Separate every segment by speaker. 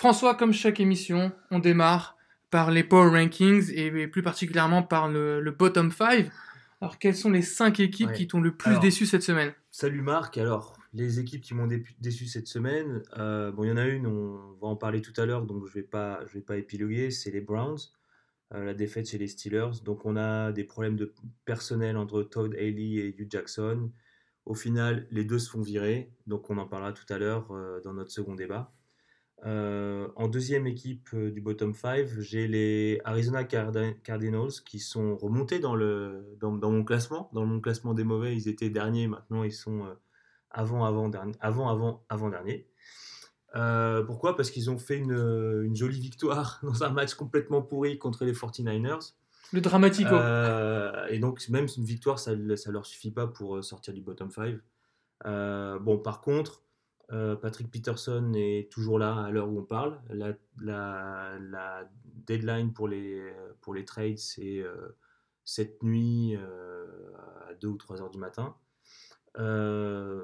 Speaker 1: François, comme chaque émission, on démarre par les Power Rankings et plus particulièrement par le, Bottom 5. Alors, quelles sont les 5 équipes qui t'ont le plus déçu cette semaine?
Speaker 2: Salut Marc, alors les équipes qui m'ont déçu cette semaine, euh, bon, il y en a une, on va en parler tout à l'heure, donc je ne vais, pas, je vais pas épiloguer, c'est les Browns, euh, la défaite chez les Steelers. Donc on a des problèmes de personnel entre Todd Haley et Hugh Jackson. Au final, les deux se font virer, donc on en parlera tout à l'heure euh, dans notre second débat. En deuxième équipe du bottom 5, j'ai les Arizona Cardinals qui sont remontés dans, le, dans, dans, mon classement. Dans mon classement des mauvais, ils étaient derniers, maintenant ils sont avant, avant, dernier, avant, avant, avant dernier. Euh, pourquoi? Parce qu'ils ont fait une, jolie victoire dans un match complètement pourri contre les 49ers.
Speaker 1: Le dramatico.
Speaker 2: Euh, et donc, même une victoire, ça ne leur suffit pas pour euh, sortir du bottom 5. bon, par contre, Patrick Peterson est toujours là à l'heure où on parle. La, la, deadline pour les, pour les trades, c'est cette nuit à 2 ou 3 heures du matin. Euh,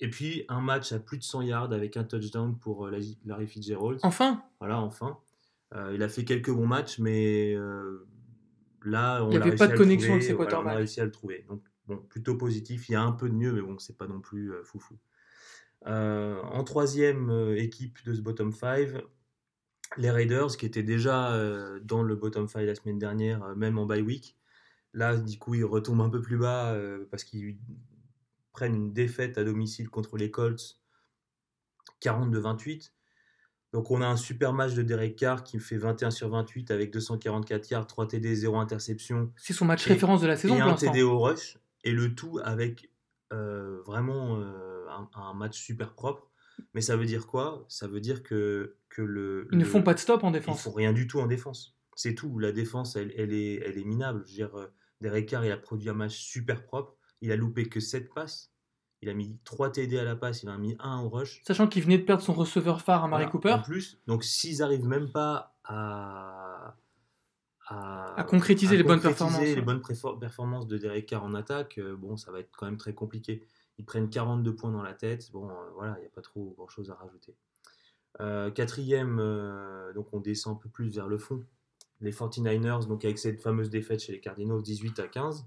Speaker 2: et puis un match à plus de 100 yards avec un touchdown pour euh, Larry Fitzgerald.
Speaker 1: Enfin
Speaker 2: Voilà, enfin. Euh, il a fait quelques bons matchs, mais là,
Speaker 1: on Il n'y avait pas de connexion avec ses
Speaker 2: quarterbacks. on a réussi à le trouver. Donc, bon, plutôt positif. Il y a un peu de mieux, mais bon, c'est pas non plus foufou. En troisième équipe de ce bottom 5, les Raiders, qui étaient déjà dans le bottom 5 la semaine dernière, même en bye week. Là, du coup, ils retombent un peu plus bas parce qu'ils prennent une défaite à domicile contre les Colts, 42-28. Donc on a un super match de Derek Carr qui fait 21 sur 28 avec 244 yards, 3 TD, 0 interception.
Speaker 1: C'est son match référence de la saison.
Speaker 2: Et un TD au rush. Et le tout avec euh, vraiment euh, un, match super propre. Mais ça veut dire quoi? Ça veut dire que, que le...
Speaker 1: Ils ne font pas de stop en défense.
Speaker 2: Ils font rien du tout en défense. C'est tout. La défense, elle, elle, est, elle est minable. Je veux dire, euh, Derek Carr, il a produit un match super propre. Il a loupé que 7 passes. Il a mis 3 TD à la passe, il en a mis 1 au rush.
Speaker 1: Sachant qu'il venait de perdre son receveur phare à Marie Cooper.
Speaker 2: En plus, donc s'ils n'arrivent même pas à,
Speaker 1: à, concrétiser, les, bonnes performances,
Speaker 2: les bonnes performances de Derek Carr en attaque, euh, bon, ça va être quand même très compliqué. Ils prennent 42 points dans la tête. Bon, euh, voilà, il n'y a pas trop grand chose à rajouter. Euh, quatrième, donc on descend un peu plus vers le fond. Les 49ers, donc avec cette fameuse défaite chez les Cardinals, 18 à 15.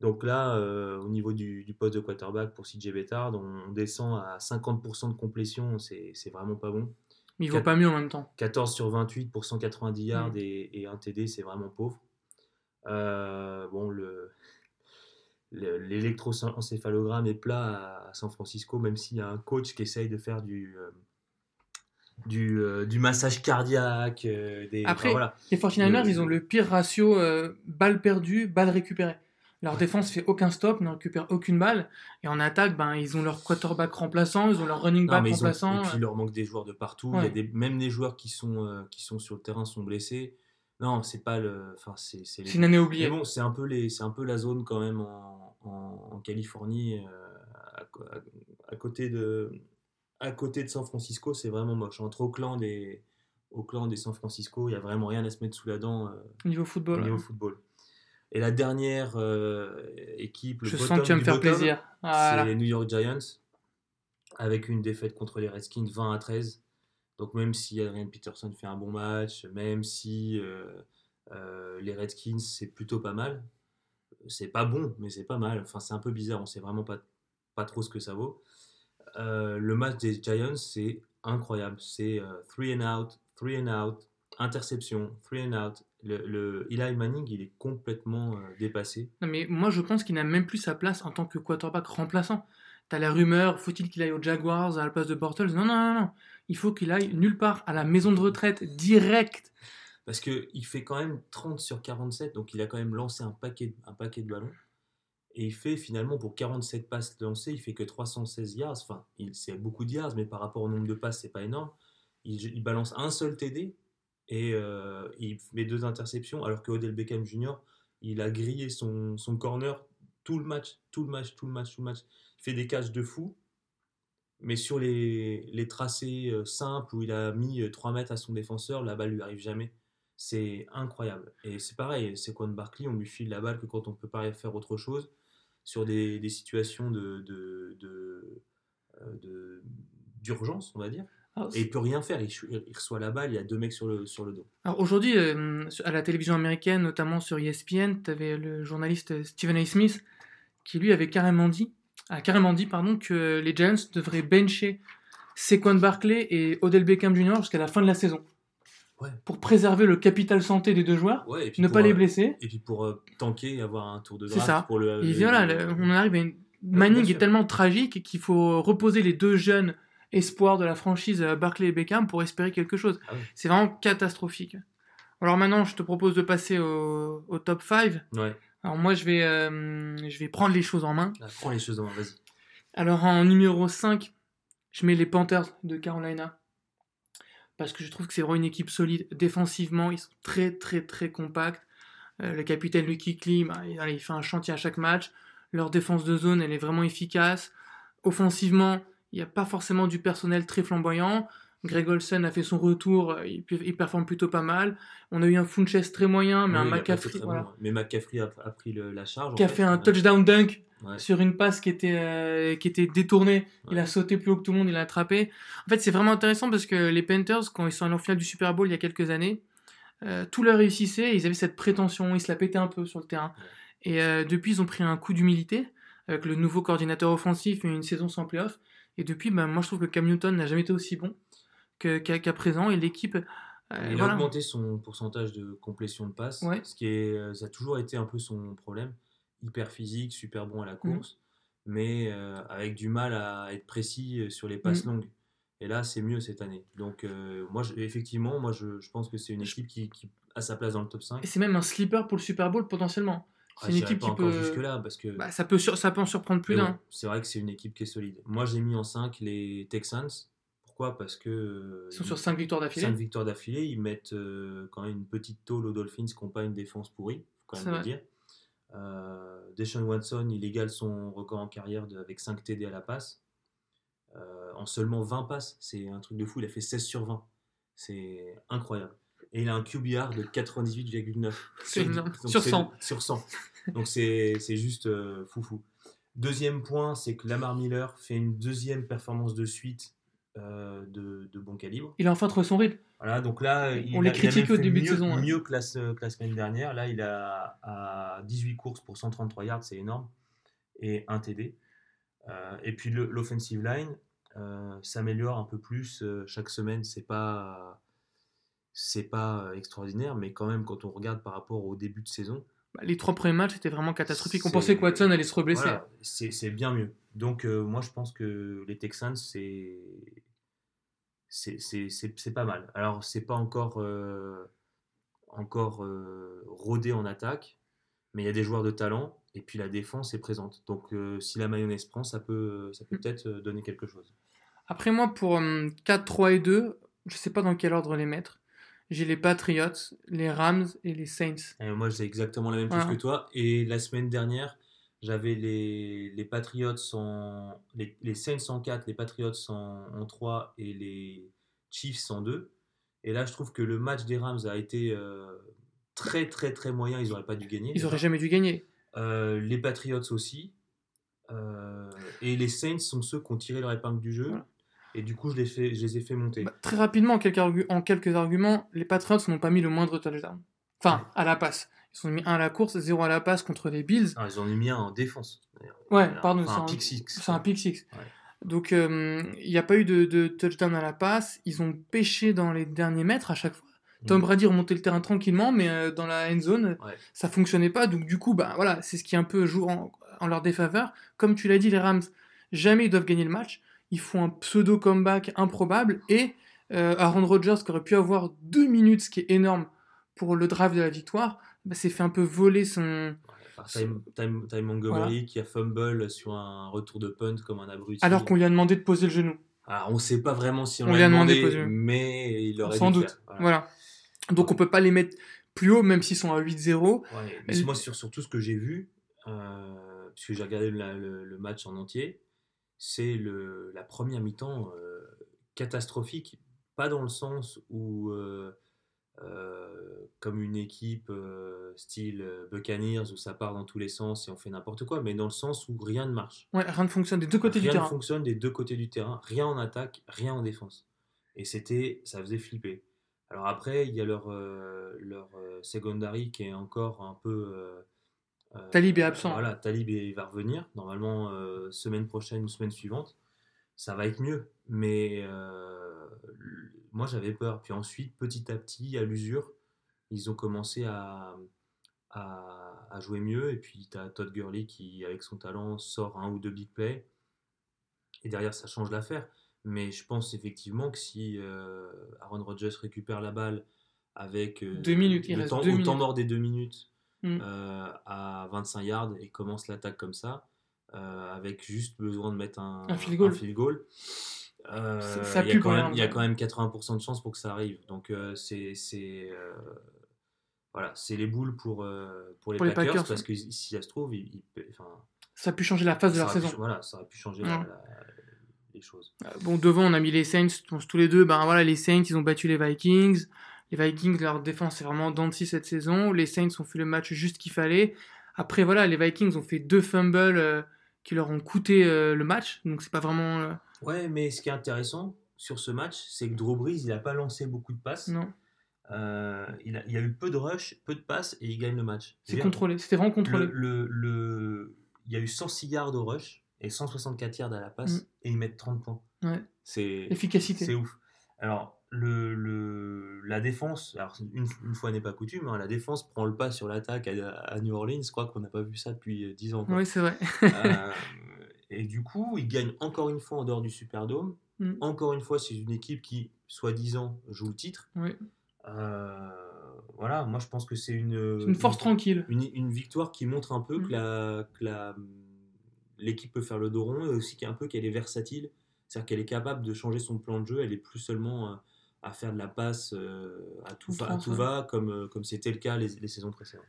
Speaker 2: Donc là, euh, au niveau du, poste de quarterback pour CJ Bettard, on, descend à 50% de complétion, c'est vraiment pas bon.
Speaker 1: Mais il vaut pas mieux en même temps.
Speaker 2: 14 sur 28 pour 190 yards mm. et, un TD, c'est vraiment pauvre. Euh, bon, le l'électroencéphalogramme est plat à, San Francisco, même s'il y a un coach qui essaye de faire du, euh, du, du, massage cardiaque. des,
Speaker 1: Après, les 49ers, ils ont le pire ratio balles perdues, balles récupérées. Leur défense fait aucun stop, ne récupère aucune balle. Et en attaque, ben, ils ont leur quarterback remplaçant, ils ont leur running back remplaçant.
Speaker 2: et puis il leur manque des joueurs de partout. Il y a des, même les joueurs qui sont, euh, qui sont sur le terrain sont blessés. Non, c'est pas le. Enfin, c'est,
Speaker 1: c'est, une année oubliée.
Speaker 2: bon, c'est un, peu les, c'est un peu la zone quand même en, en, Californie, euh, à, côté de, à côté de San Francisco, c'est vraiment moche. Entre Oakland et, Oakland et San Francisco, il n'y a vraiment rien à se mettre sous la dent.
Speaker 1: Euh, niveau football.
Speaker 2: niveau football. Et la dernière euh, équipe,
Speaker 1: le Je sens que tu vas me faire plaisir.
Speaker 2: C'est les New York Giants, avec une défaite contre les Redskins 20 à 13. Donc même si Adrian Peterson fait un bon match, même si euh, euh, les Redskins c'est plutôt pas mal, c'est pas bon, mais c'est pas mal. Enfin c'est un peu bizarre, on sait vraiment pas, pas trop ce que ça vaut. le match des Giants c'est incroyable, c'est 3 and out, 3 and out, interception, 3 and out, le, Eli Manning, il est complètement euh, dépassé.
Speaker 1: Non, mais moi, je pense qu'il n'a même plus sa place en tant que quarterback remplaçant. T'as la rumeur, faut-il qu'il aille aux Jaguars à la place de Bortles? Non, non, non, non. Il faut qu'il aille nulle part, à la maison de retraite, direct.
Speaker 2: Parce qu'il fait quand même 30 sur 47, donc il a quand même lancé un paquet, un paquet de ballons. Et il fait finalement, pour 47 passes lancées, il fait que 316 yards. Enfin, c'est beaucoup de yards, mais par rapport au nombre de passes, c'est pas énorme. Il, balance un seul TD, et euh, il met deux interceptions alors que Odell Beckham Jr. il a grillé son, son, corner tout le match, tout le match, tout le match, tout le match. Il fait des catchs de fou, mais sur les, les tracés euh, simples où il a mis 3 euh, mètres à son défenseur, la balle lui arrive jamais. C'est incroyable. Et c'est pareil, c'est Quan Barkley, on lui file la balle que quand on peut pas faire autre chose sur des, des situations de, de, de, d'urgence, on va dire.
Speaker 1: Alors,
Speaker 2: Et il peut rien faire. Il, il reçoit la balle, il y a deux mecs sur le, sur le dos.
Speaker 1: Alors aujourd'hui, euh, à la télévision américaine, notamment sur ESPN, tu avais le journaliste Stephen A. Smith qui lui avait carrément dit, a carrément dit pardon, que les Giants devraient bencher Saquon Barkley et Odell Beckham Jr. jusqu'à la fin de la saison.
Speaker 2: Ouais.
Speaker 1: Pour préserver le capital santé des deux joueurs,
Speaker 2: Ouais,
Speaker 1: ne
Speaker 2: pour,
Speaker 1: pas les
Speaker 2: euh,
Speaker 1: blesser.
Speaker 2: Et puis pour euh, tanker et avoir un tour de
Speaker 1: C'est
Speaker 2: draft
Speaker 1: ça.
Speaker 2: pour le.
Speaker 1: Et
Speaker 2: le-
Speaker 1: voilà,
Speaker 2: le-
Speaker 1: on arrive à une. Manning est tellement tragique qu'il faut reposer les deux jeunes espoirs de la franchise euh, Barkley et Beckham pour espérer quelque chose.
Speaker 2: Ah oui.
Speaker 1: C'est vraiment catastrophique. Alors maintenant, je te propose de passer au, au top 5.
Speaker 2: Ouais,
Speaker 1: Alors moi, je vais, euh, je vais prendre les choses en main.
Speaker 2: là, prends les choses en main, vas-y.
Speaker 1: Alors en numéro 5, je mets les Panthers de Carolina. Parce que je trouve que c'est vraiment une équipe solide. Défensivement, ils sont très très très compacts. Euh, le capitaine Lucky Klee, bah, il, il fait un chantier à chaque match. Leur défense de zone, elle est vraiment efficace. Offensivement, il n'y a pas forcément du personnel très flamboyant. Greg Olsen a fait son retour, euh, il, il performe plutôt pas mal. On a eu un Funches très moyen, mais
Speaker 2: Oui,
Speaker 1: un McCaffrey,
Speaker 2: très
Speaker 1: voilà,
Speaker 2: bon, Mais McCaffrey a, a pris le- la charge.
Speaker 1: qui a
Speaker 2: fait.
Speaker 1: fait un
Speaker 2: Ouais.
Speaker 1: touchdown dunk
Speaker 2: Ouais.
Speaker 1: sur une passe qui était, euh, qui était détournée. Il a sauté plus haut que tout le monde, il a attrapé. En fait, c'est vraiment intéressant parce que les Panthers, quand ils sont allés en finale du Super Bowl il y a quelques années, euh, tout leur réussissait, ils avaient cette prétention, ils se la pétaient un peu sur le terrain. Et euh, depuis, ils ont pris un coup d'humilité avec le nouveau coordinateur offensif et une saison sans playoff. Et depuis, ben, moi je trouve que Cam Newton n'a jamais été aussi bon qu'à présent. Et l'équipe. euh,
Speaker 2: Il
Speaker 1: voilà.
Speaker 2: a augmenté son pourcentage de complétion de passe,
Speaker 1: Ouais.
Speaker 2: ce qui est, euh, ça a toujours été un peu son problème. Hyper physique, super bon à la
Speaker 1: Mhm.
Speaker 2: course, mais euh, avec du mal à être précis sur les passes
Speaker 1: Mhm.
Speaker 2: longues. Et là, c'est mieux cette année. Donc, euh, moi, je- effectivement, moi, je, je pense que c'est une équipe qui, qui a sa place dans le top 5.
Speaker 1: Et c'est même un sleeper pour le Super Bowl potentiellement.
Speaker 2: Ah,
Speaker 1: C'est une équipe
Speaker 2: pas
Speaker 1: qui
Speaker 2: encore
Speaker 1: peut.
Speaker 2: jusque-là, parce que
Speaker 1: Bah, ça, peut sur- ça peut en surprendre plus d'un.
Speaker 2: bon, c'est vrai que c'est une équipe qui est solide. Moi, j'ai mis en 5 les Texans. Pourquoi? Parce que euh,
Speaker 1: Ils sont sur 5 victoires d'affilée?
Speaker 2: 5 victoires d'affilée, ils mettent euh, quand même une petite tôle aux Dolphins qui n'ont pas une défense pourrie, faut quand même le dire. Euh, Deshaun Watson, il égale son record en carrière de- avec 5 TD à la passe. Euh, en seulement 20 passes, c'est un truc de fou, il a fait 16 sur 20. C'est incroyable. Et il a un QBR de 98,9.
Speaker 1: C'est
Speaker 2: Sur-
Speaker 1: Sur
Speaker 2: c'est-
Speaker 1: 100.
Speaker 2: Sur 100. Donc c'est c'est juste euh, foufou. Deuxième point, c'est que Lamar Miller fait une deuxième performance de suite euh, de, de bon calibre.
Speaker 1: Il a enfin trouvé son rythme.
Speaker 2: Voilà, donc là, il
Speaker 1: On
Speaker 2: a-
Speaker 1: les critiquait au début de saison, hein.
Speaker 2: Mieux que la, que la semaine dernière. Là, il a à 18 courses pour 133 yards, c'est énorme. Et un TD. Euh, et puis l'offensive line euh, s'améliore un peu plus chaque semaine. C'est pas, c'est pas extraordinaire, mais quand même, quand on regarde par rapport au début de saison,
Speaker 1: Bah, les trois premiers matchs étaient vraiment catastrophiques. On pensait que Watson allait se reblesser.
Speaker 2: voilà, c'est c'est bien mieux. Donc, euh, moi, je pense que les Texans, c'est c'est- pas mal. Alors, c'est pas encore, euh, encore euh, rodé en attaque, mais il y a des joueurs de talent, et puis la défense est présente. Donc, euh, si la mayonnaise prend, ça peut, ça peut
Speaker 1: Mm.
Speaker 2: peut-être donner quelque chose.
Speaker 1: Après moi, pour hum, 4, 3 et 2, je sais pas dans quel ordre les mettre. J'ai les Patriots, les Rams et les Saints.
Speaker 2: Et moi, j'ai exactement la même chose que toi. Et la semaine dernière, j'avais les, les Patriots en. Les, les Saints en 4, les Patriots en, en 3 et les Chiefs en 2. Et là, je trouve que le match des Rams a été euh, très, très, très moyen. Ils n'auraient pas dû gagner.
Speaker 1: Ils
Speaker 2: déjà.
Speaker 1: auraient jamais dû gagner.
Speaker 2: Euh, les Patriots aussi. Euh, et les Saints sont ceux qui ont tiré leur épingle du jeu.
Speaker 1: Voilà.
Speaker 2: Et du coup, je je les ai fait monter.
Speaker 1: Bah, très rapidement, en quelques, argu- en quelques arguments, les Patriots n'ont pas mis le moindre touchdown. Enfin, à la passe. Ils ont mis 1 à la course, 0 à la passe contre les Bills.
Speaker 2: Ah, ils ont mis un en défense.
Speaker 1: Ouais, pardon,
Speaker 2: un
Speaker 1: c'est un-
Speaker 2: pick six.
Speaker 1: C'est un pick six.
Speaker 2: Ouais.
Speaker 1: Donc, euh, il n'y a pas eu de, de touchdown à la passe. Ils ont pêché dans les derniers mètres à chaque fois. Tom
Speaker 2: Mm.
Speaker 1: Brady remontait le terrain tranquillement, mais euh, dans la end zone,
Speaker 2: Ouais.
Speaker 1: ça fonctionnait pas. Donc, du coup, bah, voilà, c'est ce qui un peu joue en, en leur défaveur. Comme tu l'as dit, les Rams, jamais ils doivent gagner le match. Ils font un pseudo comeback improbable. Et euh, Aaron Rodgers, qui aurait pu avoir deux minutes, ce qui est énorme pour le drive de la victoire, bah, s'est fait un peu voler son.
Speaker 2: Time, Time- Time Montgomery qui a fumble sur un retour de punt comme un abruti.
Speaker 1: Alors qu'on lui a demandé de poser le genou.
Speaker 2: Alors, on ne sait pas vraiment si on,
Speaker 1: On lui a demandé
Speaker 2: demandé,
Speaker 1: de poser.
Speaker 2: mais il aurait
Speaker 1: Sans
Speaker 2: dû
Speaker 1: doute.
Speaker 2: faire.
Speaker 1: Voilà. Donc on peut pas les mettre plus haut, même s'ils sont à 8-0.
Speaker 2: Ouais, mais moi, sur, sur tout ce que j'ai vu, euh, puisque j'ai regardé la- le, le match en entier, c'est la première mi-temps euh, catastrophique. Pas dans le sens où, euh, comme une équipe euh, style euh, Buccaneers, où ça part dans tous les sens et on fait n'importe quoi, mais dans le sens où rien ne marche.
Speaker 1: Ouais, rien ne fonctionne des deux côtés
Speaker 2: rien
Speaker 1: du
Speaker 2: ne
Speaker 1: terrain.
Speaker 2: fonctionne des deux côtés du terrain, rien en attaque, rien en défense. Et c'était, ça faisait flipper. Alors après, il y a leur, euh, leur euh, secondary qui est encore un peu. euh, euh,
Speaker 1: Talib est absent.
Speaker 2: Voilà, Talib va revenir, normalement euh, semaine prochaine ou semaine suivante. Ça va être mieux. Mais euh, moi, j'avais peur. Puis ensuite, petit à petit, à l'usure, ils ont commencé à, à, à jouer mieux. Et puis, tu as Todd Gurley qui, avec son talent, sort un ou deux big plays. Et derrière, ça change l'affaire. Mais je pense effectivement que si euh, Aaron Rodgers récupère la balle avec euh,
Speaker 1: Deux minutes, il
Speaker 2: le
Speaker 1: reste
Speaker 2: temps,
Speaker 1: deux
Speaker 2: au temps
Speaker 1: minutes.
Speaker 2: mort des deux minutes
Speaker 1: Mm.
Speaker 2: euh, à 25 yards et commence l'attaque comme ça, avec juste besoin de mettre un,
Speaker 1: Un field goal.
Speaker 2: field goal, euh,
Speaker 1: Ça-
Speaker 2: il y a quand même- il y a
Speaker 1: ouais.
Speaker 2: quand même 80% de chances pour que ça arrive. Donc euh, c'est euh, voilà, c'est les boules pour, euh, pour, les,
Speaker 1: Pour les
Speaker 2: Packers, parce que si ça se trouve,
Speaker 1: Ça a pu changer la phase de leur
Speaker 2: pu-
Speaker 1: saison.
Speaker 2: voilà, ça aurait pu changer la- la- les choses.
Speaker 1: Euh, Bon, devant, on a mis les Saints, tous les deux. Ben voilà, les Saints, ils ont battu les Vikings. Les Vikings, leur défense, c'est vraiment dents de scie cette saison. Les Saints ont fait le match juste qu'il fallait. Après, voilà, les Vikings ont fait deux fumbles euh, qui leur ont coûté euh, le match. Donc, c'est pas vraiment. euh,
Speaker 2: Ouais, mais ce qui est intéressant sur ce match, c'est que Drew Brees, il n'a pas lancé beaucoup de passes.
Speaker 1: non,
Speaker 2: Euh, il, a, il y a eu peu de rush, peu de passes et il gagne le match.
Speaker 1: c'est contrôlé. C'était vraiment contrôlé.
Speaker 2: Le, le, le- il y a eu 106 yards au rush et 164 yards à la passe
Speaker 1: Mm.
Speaker 2: et ils mettent 30 points.
Speaker 1: Ouais.
Speaker 2: C'est
Speaker 1: Efficacité.
Speaker 2: c'est ouf. Alors, le, le- la défense, alors une, une fois n'est pas coutume, hein, la défense prend le pas sur l'attaque à, à New Orleans. Je crois qu'on n'a pas vu ça depuis euh, 10 ans. quoi.
Speaker 1: Oui, c'est vrai.
Speaker 2: Euh, et du coup, ils gagnent encore une fois en dehors du Superdome.
Speaker 1: Mm.
Speaker 2: Encore une fois, c'est une équipe qui, soi-disant, joue le titre.
Speaker 1: Oui.
Speaker 2: Euh, voilà, moi je pense que c'est une,
Speaker 1: C'est une force tranquille.
Speaker 2: une, une victoire qui montre un peu
Speaker 1: Mm.
Speaker 2: que la- que la- l'équipe peut faire le dos rond et aussi qu'un peu qu'elle est versatile. C'est-à-dire qu'elle est capable de changer son plan de jeu. Elle est plus seulement euh, à faire de la passe euh, à, tout va, à
Speaker 1: Outrance,
Speaker 2: tout
Speaker 1: ouais.
Speaker 2: va, comme euh, comme c'était le cas les, les saisons précédentes.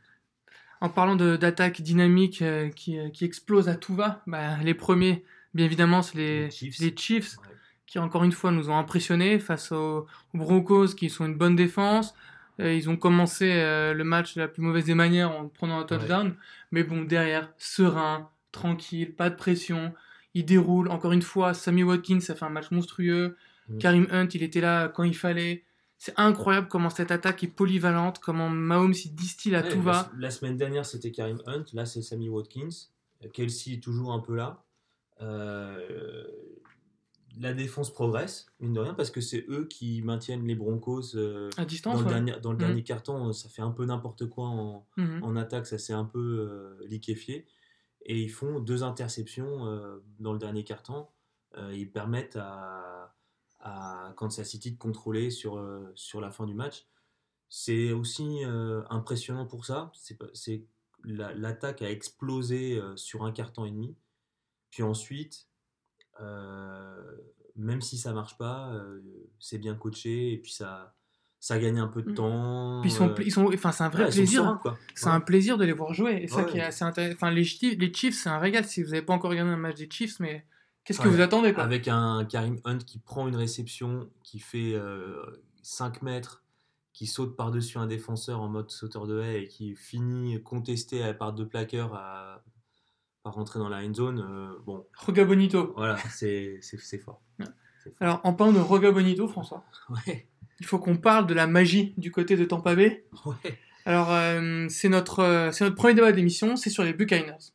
Speaker 1: En parlant d'attaque dynamique euh, qui, qui explose à tout va, bah, les premiers, bien évidemment, c'est les,
Speaker 2: Les Chiefs.
Speaker 1: les Chiefs.
Speaker 2: Ouais.
Speaker 1: qui encore une fois nous ont impressionnés face aux, aux Broncos qui sont une bonne défense. Euh, ils ont commencé euh, le match de la plus mauvaise des manières en prenant un touchdown. Mais bon, derrière, serein, tranquille, pas de pression. Ils déroulent. Encore une fois, Sammy Watkins a fait un match monstrueux.
Speaker 2: Mm.
Speaker 1: Karim Hunt, il était là quand il fallait. C'est incroyable comment cette attaque est polyvalente, comment Mahomes il distille à
Speaker 2: Ouais,
Speaker 1: tout va.
Speaker 2: la semaine dernière, c'était Karim Hunt. Là, c'est Sammy Watkins. Kelsey est toujours un peu là. Euh, la défense progresse, mine de rien, parce que c'est eux qui maintiennent les Broncos. euh,
Speaker 1: À
Speaker 2: dans
Speaker 1: distance,
Speaker 2: le,
Speaker 1: ouais.
Speaker 2: dernier, dans le
Speaker 1: Mhm.
Speaker 2: dernier carton, ça fait un peu n'importe quoi en,
Speaker 1: Mhm.
Speaker 2: en attaque, ça s'est un peu euh, liquéfié. Et ils font deux interceptions dans le dernier carton. Ils permettent à, à Kansas City de contrôler sur, euh, sur la fin du match. C'est aussi euh, impressionnant pour ça. C'est L'attaque a explosé euh, sur un carton et demi. Puis ensuite, euh, même si ça marche pas, euh, c'est bien coaché et puis ça, ça gagne un peu de
Speaker 1: Mm.
Speaker 2: temps.
Speaker 1: Puis ils sont, ils sont, enfin, c'est un vrai
Speaker 2: ouais,
Speaker 1: plaisir.
Speaker 2: quoi.
Speaker 1: C'est
Speaker 2: Ouais.
Speaker 1: un plaisir de les voir jouer. Et ça
Speaker 2: Ouais.
Speaker 1: qui est assez intéressant. Enfin, les Chiefs, les Chiefs, c'est un régal. Si vous n'avez pas encore regardé un match des Chiefs, mais qu'est-ce que vous attendez quoi?
Speaker 2: Avec un Karim Hunt qui prend une réception, qui fait 5 mètres, qui saute par-dessus un défenseur en mode sauteur de haie et qui finit contesté à- par deux plaqueurs à, à rentrer dans la end zone. euh, bon,
Speaker 1: Roga Bonito.
Speaker 2: voilà, c'est fort.
Speaker 1: Ouais.
Speaker 2: Fort.
Speaker 1: Alors, en parlant de Roga Bonito, François,
Speaker 2: Ouais,
Speaker 1: il faut qu'on parle de la magie du côté de Tampa Bay.
Speaker 2: ouais.
Speaker 1: Alors, euh, c'est notre, euh, notre premier débat d'émission, c'est sur les Buccaneers.